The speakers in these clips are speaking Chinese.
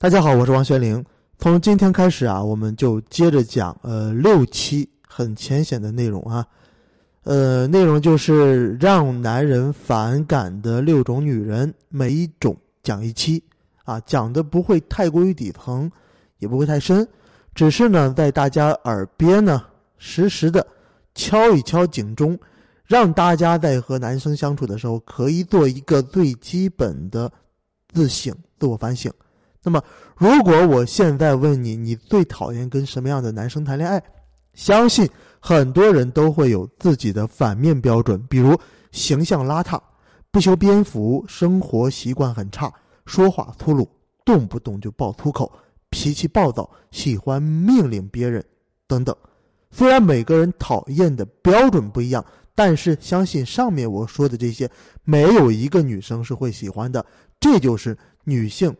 大家好，我是王学玲。从今天开始啊，我们就接着讲呃六期很浅显的内容啊，呃内容就是让男人反感的六种女人，每一种讲一期啊，讲的不会太过于底层，也不会太深，只是呢在大家耳边呢实时的敲一敲警钟，让大家在和男生相处的时候可以做一个最基本的自省、自我反省。那么，如果我现在问你，你最讨厌跟什么样的男生谈恋爱？相信很多人都会有自己的反面标准，比如形象邋遢、不修边幅、生活习惯很差、说话粗鲁、动不动就爆粗口、脾气暴躁、喜欢命令别人等等。虽然每个人讨厌的标准不一样，但是相信上面我说的这些，没有一个女生是会喜欢的。这就是女性。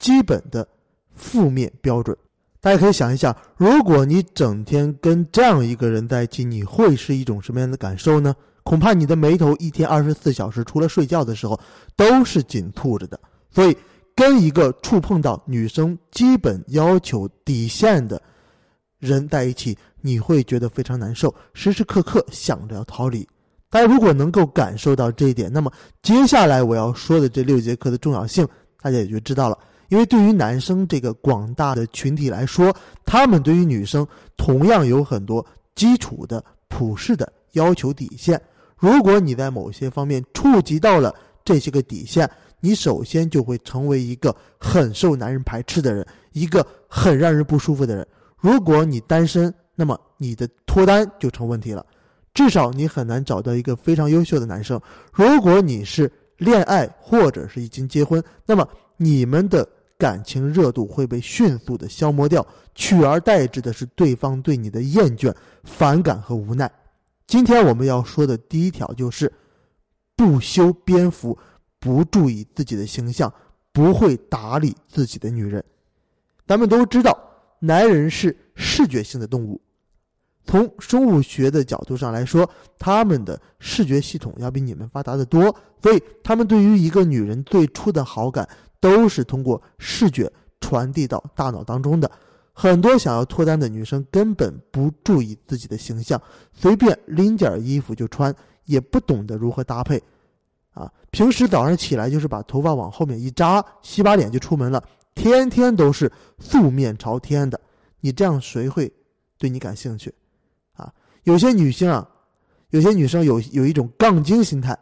基本的负面标准，大家可以想一下，如果你整天跟这样一个人在一起，你会是一种什么样的感受呢？恐怕你的眉头一天二十四小时，除了睡觉的时候，都是紧蹙着的。所以，跟一个触碰到女生基本要求底线的人在一起，你会觉得非常难受，时时刻刻想着要逃离。大家如果能够感受到这一点，那么接下来我要说的这六节课的重要性，大家也就知道了。因为对于男生这个广大的群体来说，他们对于女生同样有很多基础的、普世的要求底线。如果你在某些方面触及到了这些个底线，你首先就会成为一个很受男人排斥的人，一个很让人不舒服的人。如果你单身，那么你的脱单就成问题了，至少你很难找到一个非常优秀的男生。如果你是恋爱或者是已经结婚，那么你们的。感情热度会被迅速的消磨掉，取而代之的是对方对你的厌倦、反感和无奈。今天我们要说的第一条就是，不修边幅，不注意自己的形象，不会打理自己的女人。咱们都知道，男人是视觉性的动物，从生物学的角度上来说，他们的视觉系统要比你们发达的多，所以他们对于一个女人最初的好感。都是通过视觉传递到大脑当中的。很多想要脱单的女生根本不注意自己的形象，随便拎件衣服就穿，也不懂得如何搭配。啊，平时早上起来就是把头发往后面一扎，洗把脸就出门了，天天都是素面朝天的。你这样谁会对你感兴趣？啊，有些女性啊，有些女生有有一种杠精心态。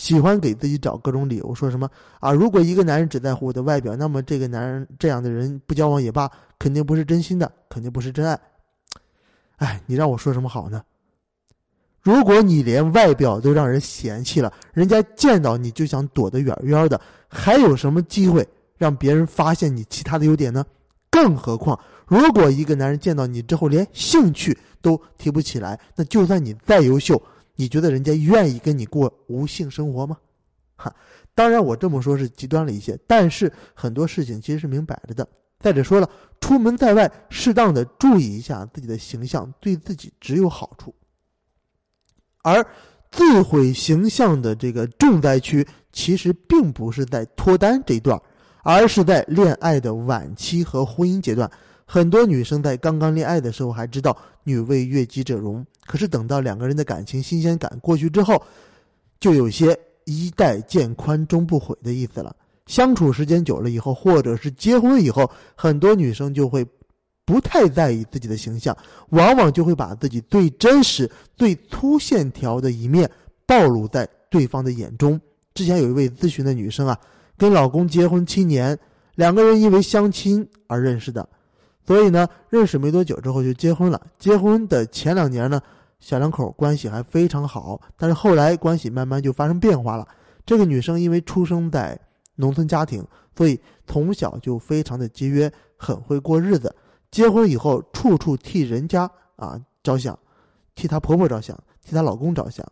喜欢给自己找各种理由，说什么啊？如果一个男人只在乎我的外表，那么这个男人这样的人不交往也罢，肯定不是真心的，肯定不是真爱。哎，你让我说什么好呢？如果你连外表都让人嫌弃了，人家见到你就想躲得远远的，还有什么机会让别人发现你其他的优点呢？更何况，如果一个男人见到你之后连兴趣都提不起来，那就算你再优秀。你觉得人家愿意跟你过无性生活吗？哈，当然我这么说是极端了一些，但是很多事情其实是明摆着的。再者说了，出门在外，适当的注意一下自己的形象，对自己只有好处。而自毁形象的这个重灾区，其实并不是在脱单这一段，而是在恋爱的晚期和婚姻阶段。很多女生在刚刚恋爱的时候还知道“女为悦己者容”，可是等到两个人的感情新鲜感过去之后，就有些衣带渐宽终不悔的意思了。相处时间久了以后，或者是结婚以后，很多女生就会不太在意自己的形象，往往就会把自己最真实、最粗线条的一面暴露在对方的眼中。之前有一位咨询的女生啊，跟老公结婚七年，两个人因为相亲而认识的。所以呢，认识没多久之后就结婚了。结婚的前两年呢，小两口关系还非常好，但是后来关系慢慢就发生变化了。这个女生因为出生在农村家庭，所以从小就非常的节约，很会过日子。结婚以后，处处替人家啊着想，替她婆婆着想，替她老公着想，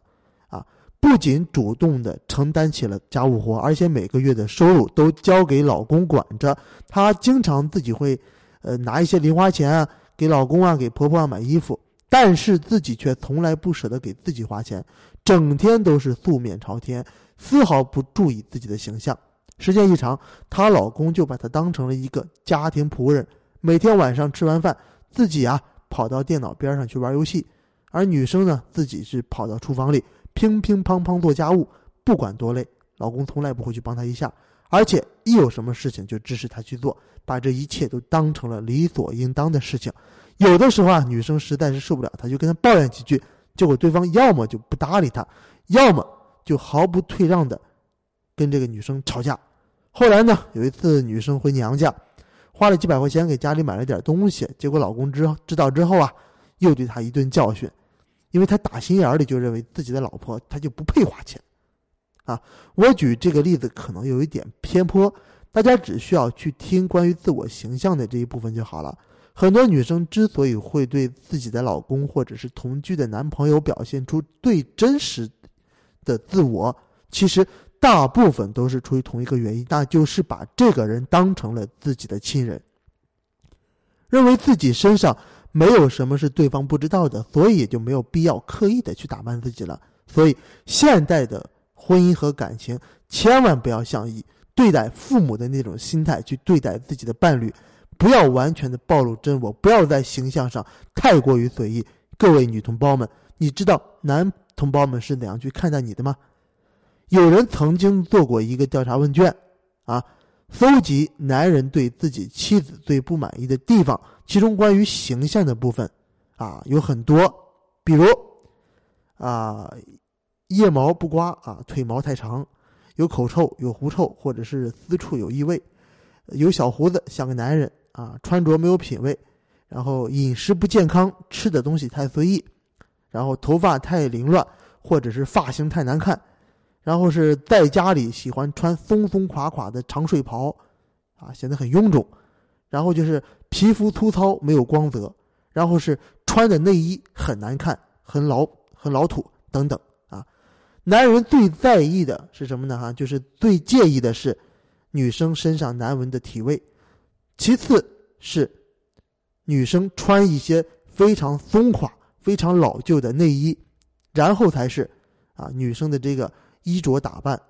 啊，不仅主动的承担起了家务活，而且每个月的收入都交给老公管着。她经常自己会。呃，拿一些零花钱啊，给老公啊，给婆婆啊买衣服，但是自己却从来不舍得给自己花钱，整天都是素面朝天，丝毫不注意自己的形象。时间一长，她老公就把她当成了一个家庭仆人，每天晚上吃完饭，自己啊跑到电脑边上去玩游戏，而女生呢自己是跑到厨房里乒乒乓乓做家务，不管多累，老公从来不会去帮她一下，而且一有什么事情就支持她去做，把这一切都当成了理所应当的事情。有的时候啊，女生实在是受不了，她就跟他抱怨几句，结果对方要么就不搭理她，要么就毫不退让的跟这个女生吵架。后来呢，有一次女生回娘家，花了几百块钱给家里买了点东西，结果老公知知道之后啊，又对她一顿教训，因为他打心眼里就认为自己的老婆他就不配花钱，啊，我举这个例子可能有一点偏颇，大家只需要去听关于自我形象的这一部分就好了。很多女生之所以会对自己的老公或者是同居的男朋友表现出最真实的自我，其实大部分都是出于同一个原因，那就是把这个人当成了自己的亲人，认为自己身上没有什么是对方不知道的，所以也就没有必要刻意的去打扮自己了。所以，现代的婚姻和感情千万不要像以对待父母的那种心态去对待自己的伴侣。不要完全的暴露真我，不要在形象上太过于随意。各位女同胞们，你知道男同胞们是怎样去看待你的吗？有人曾经做过一个调查问卷，啊，搜集男人对自己妻子最不满意的地方，其中关于形象的部分，啊，有很多，比如，啊，腋毛不刮啊，腿毛太长，有口臭，有狐臭，或者是私处有异味，有小胡子，像个男人。啊，穿着没有品位，然后饮食不健康，吃的东西太随意，然后头发太凌乱，或者是发型太难看，然后是在家里喜欢穿松松垮垮的长睡袍，啊，显得很臃肿，然后就是皮肤粗糙没有光泽，然后是穿的内衣很难看，很老很老土等等啊。男人最在意的是什么呢？哈，就是最介意的是女生身上难闻的体味。其次是女生穿一些非常松垮、非常老旧的内衣，然后才是啊女生的这个衣着打扮。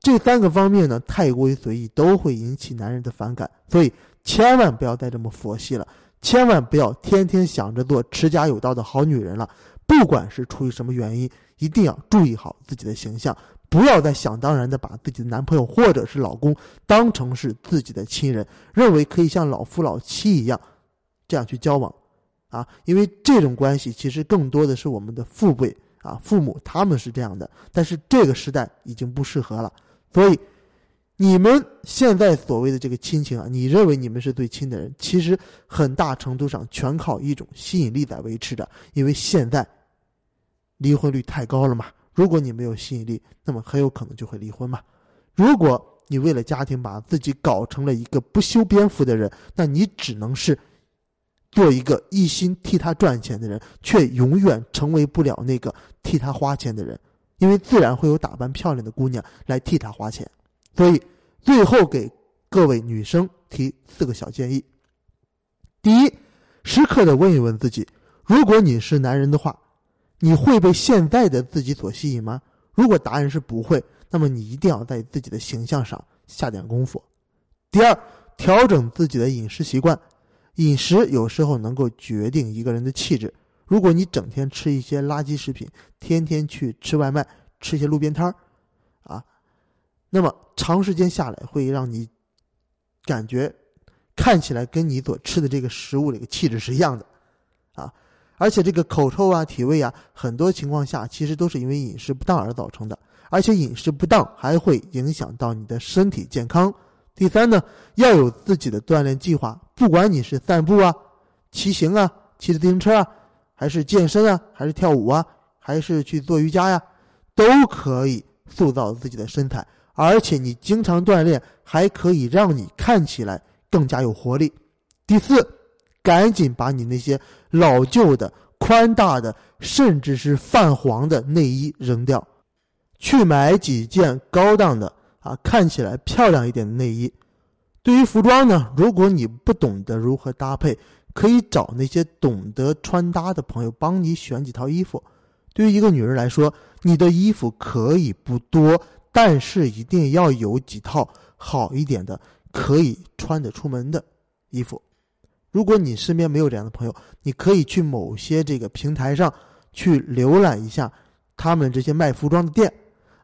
这三个方面呢，太过于随意，都会引起男人的反感。所以千万不要再这么佛系了，千万不要天天想着做持家有道的好女人了。不管是出于什么原因，一定要注意好自己的形象。不要再想当然的把自己的男朋友或者是老公当成是自己的亲人，认为可以像老夫老妻一样，这样去交往，啊，因为这种关系其实更多的是我们的父辈啊，父母他们是这样的，但是这个时代已经不适合了，所以你们现在所谓的这个亲情啊，你认为你们是最亲的人，其实很大程度上全靠一种吸引力在维持着，因为现在离婚率太高了嘛。如果你没有吸引力，那么很有可能就会离婚嘛。如果你为了家庭把自己搞成了一个不修边幅的人，那你只能是做一个一心替他赚钱的人，却永远成为不了那个替他花钱的人，因为自然会有打扮漂亮的姑娘来替他花钱。所以，最后给各位女生提四个小建议：第一，时刻的问一问自己，如果你是男人的话。你会被现在的自己所吸引吗？如果答案是不会，那么你一定要在自己的形象上下点功夫。第二，调整自己的饮食习惯，饮食有时候能够决定一个人的气质。如果你整天吃一些垃圾食品，天天去吃外卖，吃一些路边摊儿，啊，那么长时间下来会让你感觉看起来跟你所吃的这个食物的一个气质是一样的，啊。而且这个口臭啊、体味啊，很多情况下其实都是因为饮食不当而造成的，而且饮食不当还会影响到你的身体健康。第三呢，要有自己的锻炼计划，不管你是散步啊、骑行啊、骑自行车啊，还是健身啊，还是跳舞啊，还是去做瑜伽呀，都可以塑造自己的身材。而且你经常锻炼，还可以让你看起来更加有活力。第四。赶紧把你那些老旧的、宽大的，甚至是泛黄的内衣扔掉，去买几件高档的啊，看起来漂亮一点的内衣。对于服装呢，如果你不懂得如何搭配，可以找那些懂得穿搭的朋友帮你选几套衣服。对于一个女人来说，你的衣服可以不多，但是一定要有几套好一点的可以穿得出门的衣服。如果你身边没有这样的朋友，你可以去某些这个平台上去浏览一下他们这些卖服装的店，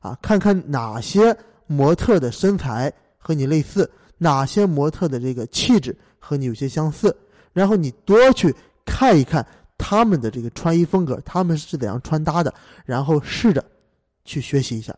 啊，看看哪些模特的身材和你类似，哪些模特的这个气质和你有些相似，然后你多去看一看他们的这个穿衣风格，他们是怎样穿搭的，然后试着去学习一下。